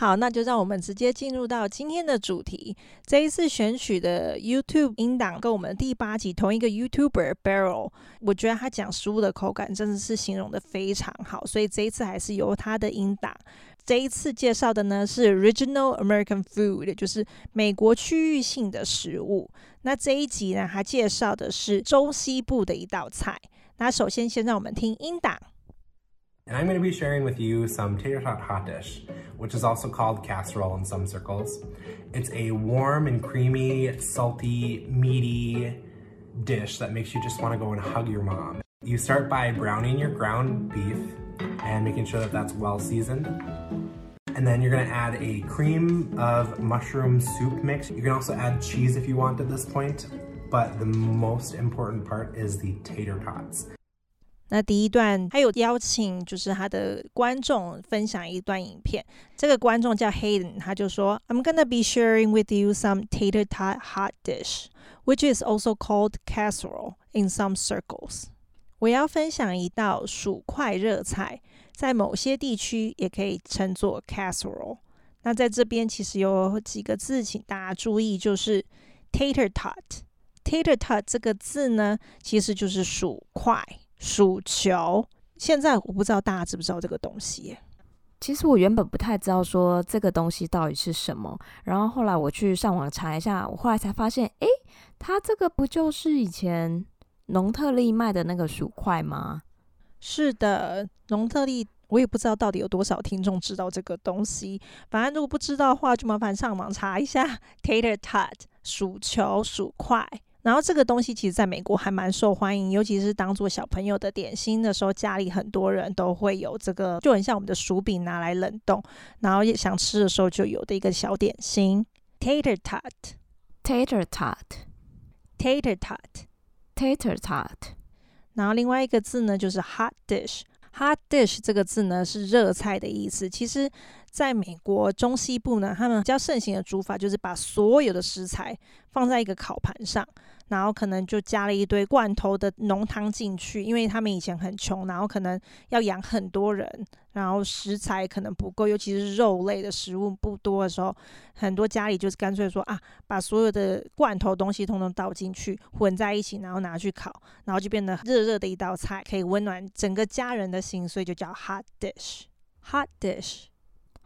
好，那就让我们直接进入到今天的主题。这一次选取的 YouTube 音档跟我们第八集同一个 YouTuber Barrel，我觉得他讲食物的口感真的是形容的非常好，所以这一次还是由他的音档。这一次介绍的呢是 Regional American Food，就是美国区域性的食物。那这一集呢，他介绍的是中西部的一道菜。那首先，先让我们听音档。And I'm going to be sharing with you some tater tot hot dish, which is also called casserole in some circles. It's a warm and creamy, salty, meaty dish that makes you just want to go and hug your mom. You start by browning your ground beef and making sure that that's well seasoned. And then you're going to add a cream of mushroom soup mix. You can also add cheese if you want at this point. But the most important part is the tater tots. 那第一段，他有邀请，就是他的观众分享一段影片。这个观众叫 Hayden，他就说：“I'm gonna be sharing with you some tater tot hot dish, which is also called casserole in some circles。”我要分享一道薯块热菜，在某些地区也可以称作 casserole。那在这边其实有几个字，请大家注意，就是 tater tot。tater tot 这个字呢，其实就是薯块、薯球。现在我不知道大家知不知道这个东西。其实我原本不太知道说这个东西到底是什么，然后后来我去上网查一下，我后来才发现，诶，它这个不就是以前农特利卖的那个薯块吗？是的，农特利。我也不知道到底有多少听众知道这个东西。反正如果不知道的话，就麻烦上网查一下 tater tot 薯球、薯块。然后这个东西其实在美国还蛮受欢迎，尤其是当做小朋友的点心的时候，家里很多人都会有这个，就很像我们的薯饼拿来冷冻，然后也想吃的时候就有的一个小点心。tater tot，tater tot，tater tot，tater tot。然后另外一个字呢，就是 hot dish。Hot dish 这个字呢，是热菜的意思。其实，在美国中西部呢，他们比较盛行的煮法就是把所有的食材放在一个烤盘上。然后可能就加了一堆罐头的浓汤进去，因为他们以前很穷，然后可能要养很多人，然后食材可能不够，尤其是肉类的食物不多的时候，很多家里就是干脆说啊，把所有的罐头东西通通倒进去，混在一起，然后拿去烤，然后就变得热热的一道菜，可以温暖整个家人的心，所以就叫 hot dish。hot dish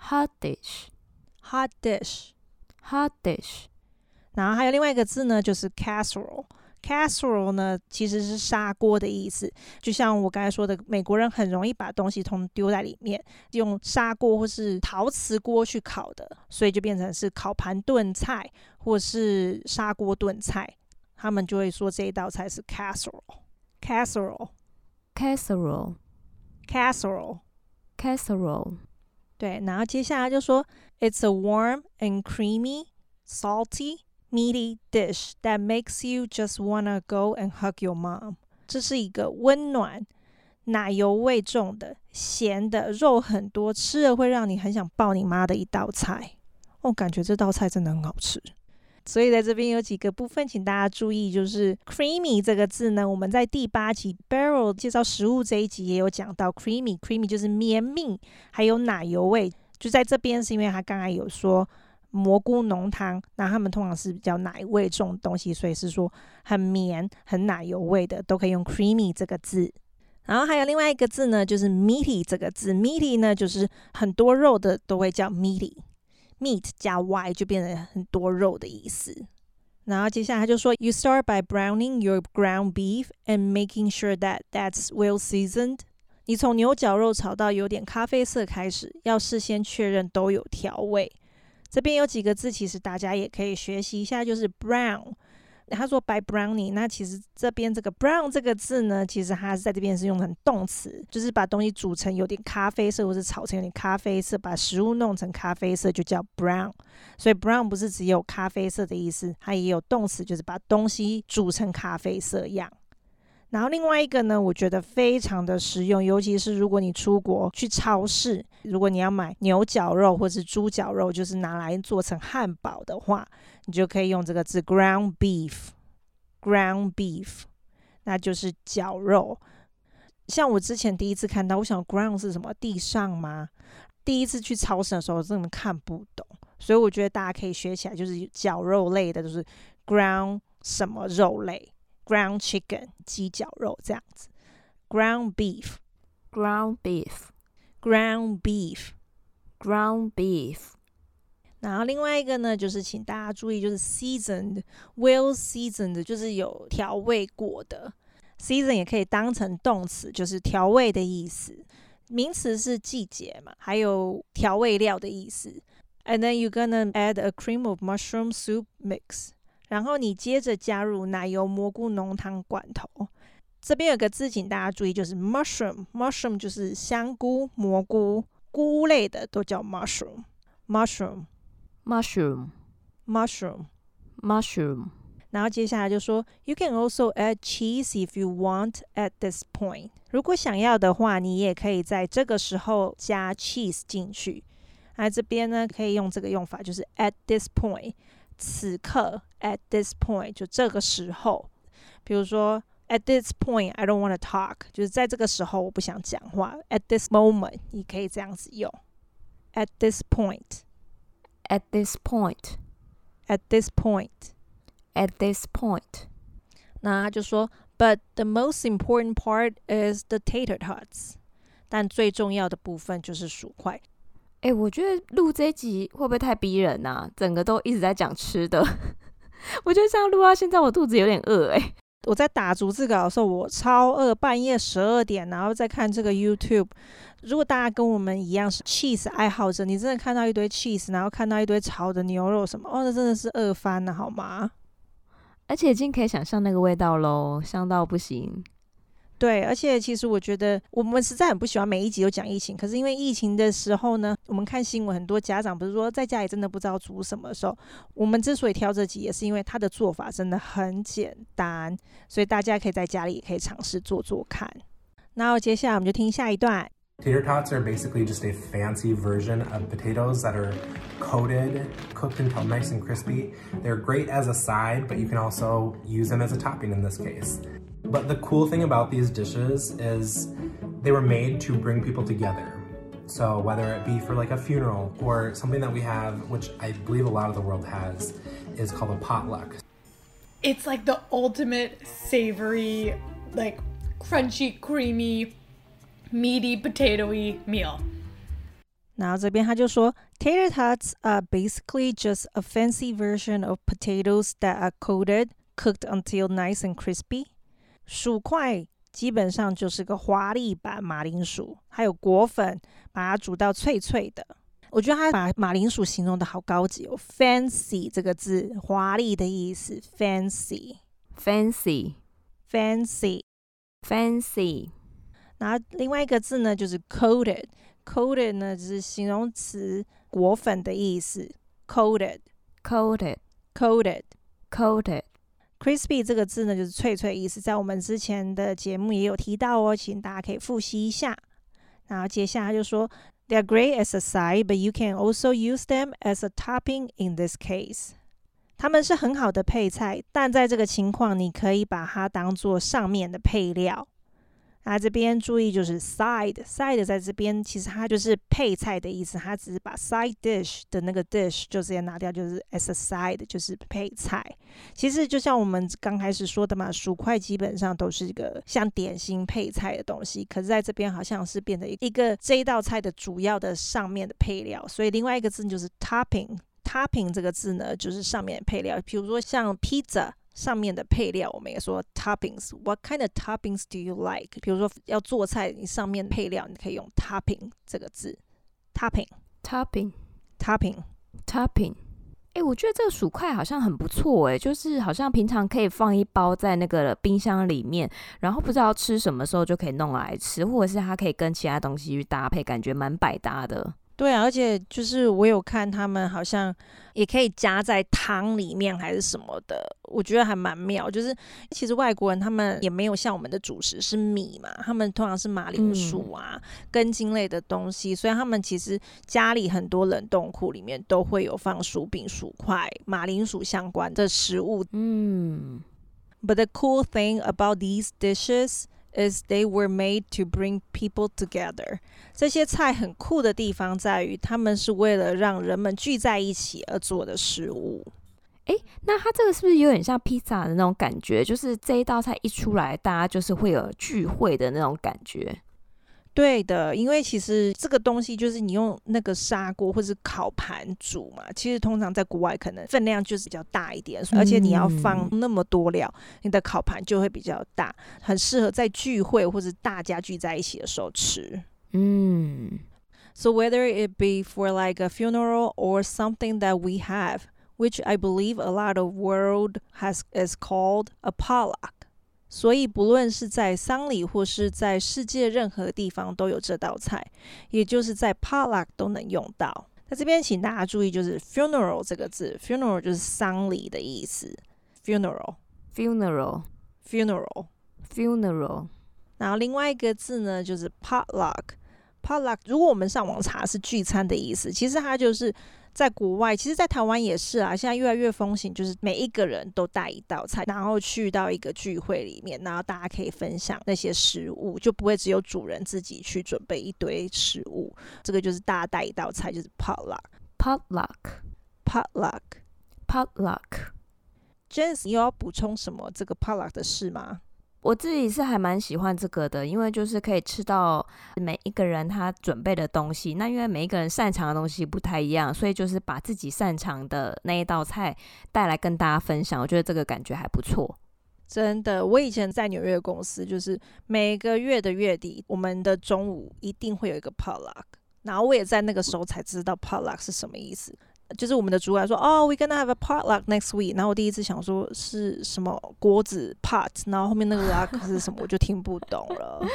dish，hot dish，hot dish，hot dish。然后还有另外一个字呢，就是 casserole。casserole 呢，其实是砂锅的意思。就像我刚才说的，美国人很容易把东西通丢在里面，用砂锅或是陶瓷锅去烤的，所以就变成是烤盘炖菜或是砂锅炖菜。他们就会说这一道菜是 casserole。对，然后接下来就说，It's a warm and creamy, salty. Meaty dish that makes you just wanna go and hug your mom。这是一个温暖、奶油味重的、咸的、肉很多，吃了会让你很想抱你妈的一道菜。我、哦、感觉这道菜真的很好吃。所以在这边有几个部分，请大家注意，就是 creamy 这个字呢，我们在第八集 Barrel 介绍食物这一集也有讲到 creamy，creamy 就是绵密，还有奶油味。就在这边是因为他刚才有说。蘑菇浓汤，那他们通常是比较奶味重的东西，所以是说很绵、很奶油味的，都可以用 creamy 这个字。然后还有另外一个字呢，就是 meaty 这个字，meaty 呢就是很多肉的都会叫 meaty Meat 加 y 就变成很多肉的意思。然后接下来他就说，You start by browning your ground beef and making sure that that's well seasoned。你从牛角肉炒到有点咖啡色开始，要事先确认都有调味。这边有几个字，其实大家也可以学习一下，就是 brown。他说 by brownie，那其实这边这个 brown 这个字呢，其实它是在这边是用成动词，就是把东西煮成有点咖啡色，或是炒成有点咖啡色，把食物弄成咖啡色就叫 brown。所以 brown 不是只有咖啡色的意思，它也有动词，就是把东西煮成咖啡色样。然后另外一个呢，我觉得非常的实用，尤其是如果你出国去超市，如果你要买牛绞肉或是猪绞肉，就是拿来做成汉堡的话，你就可以用这个字 ground beef，ground beef，那就是绞肉。像我之前第一次看到，我想 ground 是什么？地上吗？第一次去超市的时候，真的看不懂，所以我觉得大家可以学起来，就是绞肉类的，就是 ground 什么肉类。Ground chicken 鸡脚肉这样子，ground beef，ground beef，ground beef，ground beef。然后另外一个呢，就是请大家注意，就是 seasoned，well seasoned，就是有调味过的。season 也可以当成动词，就是调味的意思。名词是季节嘛，还有调味料的意思。And then you're gonna add a cream of mushroom soup mix. 然后你接着加入奶油蘑菇浓汤罐头，这边有个字，请大家注意，就是 mushroom。mushroom 就是香菇、蘑菇、菇类的都叫 mushroom。mushroom，mushroom，mushroom。然后接下来就说，you can also add cheese if you want at this point。如果想要的话，你也可以在这个时候加 cheese 进去。那这边呢，可以用这个用法，就是 at this point。此刻，at this point，就这个时候，比如说，at this point，I don't want to talk，就是在这个时候我不想讲话。at this moment，你可以这样子用。at this point，at this point，at this point，at this point。那他就说，but the most important part is the tater tots，但最重要的部分就是薯块。 哎、欸，我觉得录这一集会不会太逼人呐、啊？整个都一直在讲吃的，我觉得这样录到现在，我肚子有点饿哎、欸。我在打逐字稿的时候，我超饿，半夜十二点，然后再看这个 YouTube。如果大家跟我们一样是 cheese 爱好者，你真的看到一堆 cheese，然后看到一堆炒的牛肉什么，哦，那真的是饿翻了，好吗？而且已经可以想象那个味道喽，香到不行。对，而且其实我觉得我们实在很不喜欢每一集都讲疫情。可是因为疫情的时候呢，我们看新闻，很多家长不是说在家里真的不知道煮什么的时候，我们之所以挑这集，也是因为它的做法真的很简单，所以大家可以在家里也可以尝试做做看。然后接下来我们就听下一段。Tater tots are basically just a fancy version of potatoes that are coated, cooked until nice and crispy. They're great as a side, but you can also use them as a topping in this case. But the cool thing about these dishes is they were made to bring people together. So whether it be for like a funeral or something that we have, which I believe a lot of the world has, is called a potluck. It's like the ultimate savory, like crunchy, creamy, meaty, potatoy meal. 然后这边他就说，tater tots are basically just a fancy version of potatoes that are coated, cooked until nice and crispy. 薯块基本上就是个华丽版马铃薯，还有果粉，把它煮到脆脆的。我觉得他把马铃薯形容的好高级哦，fancy 这个字，华丽的意思，fancy，fancy，fancy，fancy。然后另外一个字呢，就是 coated，coated 呢就是形容词，果粉的意思，coated，coated，coated，coated。Crispy 这个字呢，就是脆脆意思，在我们之前的节目也有提到哦，请大家可以复习一下。然后接下来就说，They are great as a side, but you can also use them as a topping in this case。它们是很好的配菜，但在这个情况，你可以把它当做上面的配料。啊，这边注意就是 side，side 在这边其实它就是配菜的意思，它只是把 side dish 的那个 dish 就直接拿掉，就是 as a side 就是配菜。其实就像我们刚开始说的嘛，薯块基本上都是一个像点心配菜的东西，可是在这边好像是变成一个这一道菜的主要的上面的配料。所以另外一个字就是 topping，topping 这个字呢就是上面配料，比如说像 pizza。上面的配料，我们也说 toppings。What kind of toppings do you like？比如说要做菜，你上面配料你可以用 topping 这个字。topping，topping，topping，topping。哎，我觉得这个薯块好像很不错哎，就是好像平常可以放一包在那个冰箱里面，然后不知道吃什么时候就可以弄来吃，或者是它可以跟其他东西去搭配，感觉蛮百搭的。对啊，而且就是我有看他们好像也可以加在汤里面还是什么的，我觉得还蛮妙。就是其实外国人他们也没有像我们的主食是米嘛，他们通常是马铃薯啊、嗯、根茎类的东西，所以他们其实家里很多冷冻库里面都会有放薯饼、薯块、马铃薯相关的食物。嗯，But the cool thing about these dishes is they were made to bring people together。这些菜很酷的地方在于，他们是为了让人们聚在一起而做的食物。诶，那它这个是不是有点像披萨的那种感觉？就是这一道菜一出来，大家就是会有聚会的那种感觉。对的，因为其实这个东西就是你用那个砂锅或是烤盘煮嘛，其实通常在国外可能分量就是比较大一点，而且你要放那么多料，你的烤盘就会比较大，很适合在聚会或者大家聚在一起的时候吃。嗯，So whether it be for like a funeral or something that we have, which I believe a lot of world has is called a potluck. 所以，不论是在丧礼或是在世界任何地方，都有这道菜，也就是在 potluck 都能用到。那这边，请大家注意，就是 funeral 这个字，funeral 就是丧礼的意思。funeral，funeral，funeral，funeral。然后另外一个字呢，就是 potluck，potluck。如果我们上网查，是聚餐的意思，其实它就是。在国外，其实，在台湾也是啊。现在越来越风行，就是每一个人都带一道菜，然后去到一个聚会里面，然后大家可以分享那些食物，就不会只有主人自己去准备一堆食物。这个就是大家带一道菜，就是 potluck，potluck，potluck。Janice，你有要补充什么这个 potluck 的事吗？我自己是还蛮喜欢这个的，因为就是可以吃到每一个人他准备的东西。那因为每一个人擅长的东西不太一样，所以就是把自己擅长的那一道菜带来跟大家分享。我觉得这个感觉还不错。真的，我以前在纽约公司，就是每个月的月底，我们的中午一定会有一个 potluck，然后我也在那个时候才知道 potluck 是什么意思。就是我们的主管说，哦，we gonna have a potluck next week。然后我第一次想说是什么锅子 pot，然后后面那个 luck 是什么，我就听不懂了。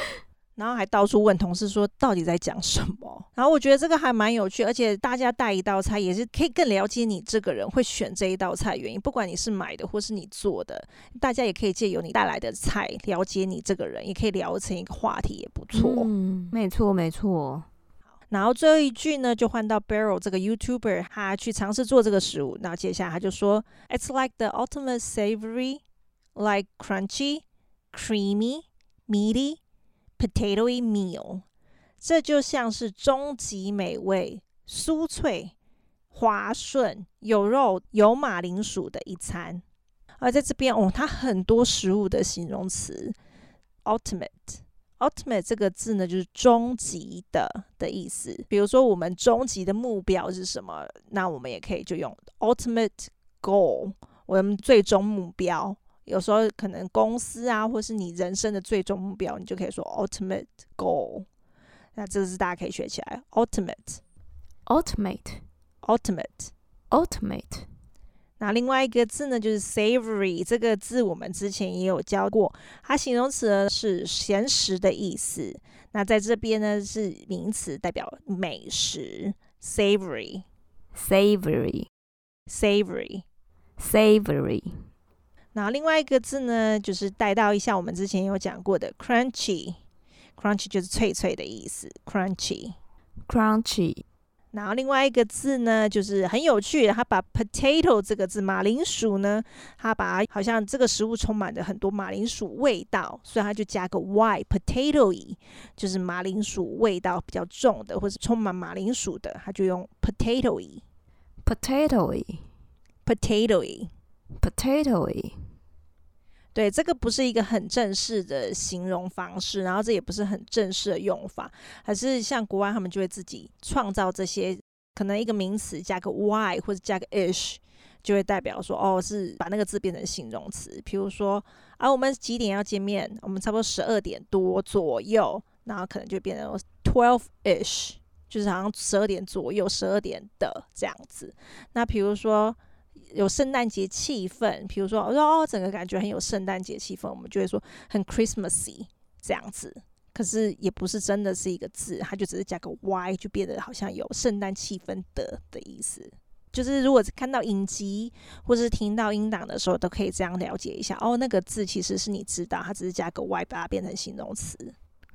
然后还到处问同事说到底在讲什么。然后我觉得这个还蛮有趣，而且大家带一道菜也是可以更了解你这个人会选这一道菜原因。不管你是买的或是你做的，大家也可以借由你带来的菜了解你这个人，也可以聊成一个话题，也不错。嗯，没错，没错。然后最后一句呢，就换到 Beryl 这个 YouTuber，他去尝试做这个食物。然后接下来他就说：“It's like the ultimate savory, like crunchy, creamy, meaty, potatoy meal。”这就像是终极美味、酥脆、滑顺、有肉、有马铃薯的一餐。而在这边哦，它很多食物的形容词：ultimate。Ultimate 这个字呢，就是终极的的意思。比如说，我们终极的目标是什么？那我们也可以就用 ultimate goal，我们最终目标。有时候可能公司啊，或是你人生的最终目标，你就可以说 ultimate goal。那这个是大家可以学起来，ultimate，ultimate，ultimate。那另外一个字呢，就是 savory 这个字，我们之前也有教过，它形容词呢是咸食的意思。那在这边呢是名词，代表美食，savory，savory，savory，savory。那另外一个字呢，就是带到一下我们之前有讲过的 crunchy，crunchy 就是脆脆的意思，crunchy，crunchy。然后另外一个字呢，就是很有趣的，他把 potato 这个字，马铃薯呢，他把好像这个食物充满着很多马铃薯味道，所以他就加个 y，potatoey，就是马铃薯味道比较重的，或是充满马铃薯的，他就用 potatoey，potatoey，potatoey。对，这个不是一个很正式的形容方式，然后这也不是很正式的用法，还是像国外他们就会自己创造这些，可能一个名词加个 y 或者加个 ish，就会代表说哦，是把那个字变成形容词。比如说啊，我们几点要见面？我们差不多十二点多左右，然后可能就变成 twelve ish，就是好像十二点左右，十二点的这样子。那比如说有圣诞节气氛，比如说我说哦，整个感觉很有圣诞节气氛，我们就会说很 Christmassy 这样子。可是也不是真的是一个字，它就只是加个 y，就变得好像有圣诞气氛的的意思。就是如果看到影集或者是听到音档的时候，都可以这样了解一下哦。那个字其实是你知道，它只是加个 y，把它变成形容词。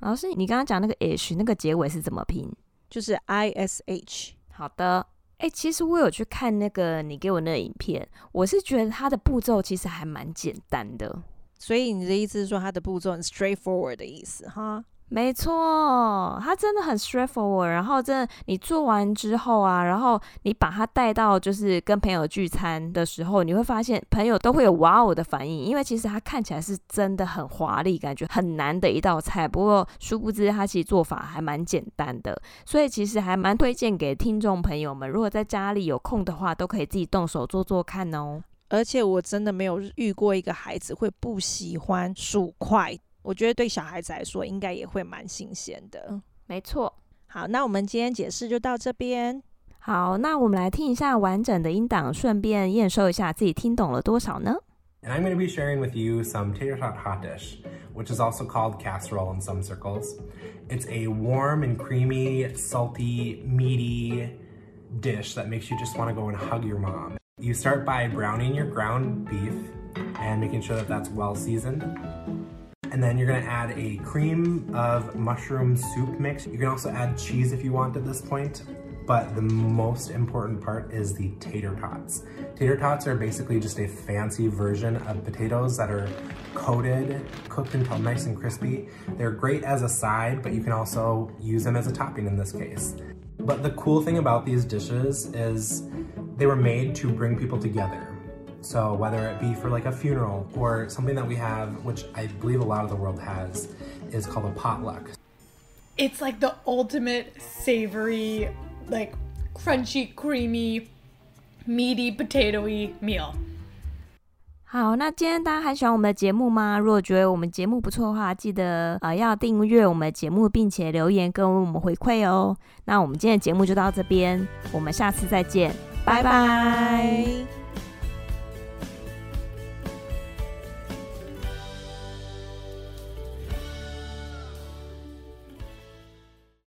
老师，你刚刚讲那个 h 那个结尾是怎么拼？就是 i s h。好的。哎，其实我有去看那个你给我那个影片，我是觉得它的步骤其实还蛮简单的。所以你的意思是说它的步骤很 straightforward 的意思哈？没错，它真的很 straightforward。然后真的，你做完之后啊，然后你把它带到就是跟朋友聚餐的时候，你会发现朋友都会有哇哦的反应，因为其实它看起来是真的很华丽，感觉很难的一道菜。不过殊不知它其实做法还蛮简单的，所以其实还蛮推荐给听众朋友们，如果在家里有空的话，都可以自己动手做做看哦。而且我真的没有遇过一个孩子会不喜欢薯块。我觉得对小孩子来说，应该也会蛮新鲜的。没错。好，那我们今天解释就到这边。好，那我们来听一下完整的音档，顺便验收一下自己听懂了多少呢？And I'm going to be sharing with you some tater tot hot dish, which is also called casserole in some circles. It's a warm and creamy, salty, meaty dish that makes you just want to go and hug your mom. You start by browning your ground beef and making sure that that's well seasoned. And then you're gonna add a cream of mushroom soup mix. You can also add cheese if you want at this point, but the most important part is the tater tots. Tater tots are basically just a fancy version of potatoes that are coated, cooked until nice and crispy. They're great as a side, but you can also use them as a topping in this case. But the cool thing about these dishes is they were made to bring people together. So whether it be for like a funeral or something that we have, which I believe a lot of the world has, is called a potluck. It's like the ultimate savory, like crunchy, creamy, meaty, potatoy meal. 好，那今天大家还喜欢我们的节目吗？如果觉得我们节目不错的话，记得呃要订阅我们的节目，并且留言跟我们回馈哦。那我们今天的节目就到这边，我们下次再见，拜拜。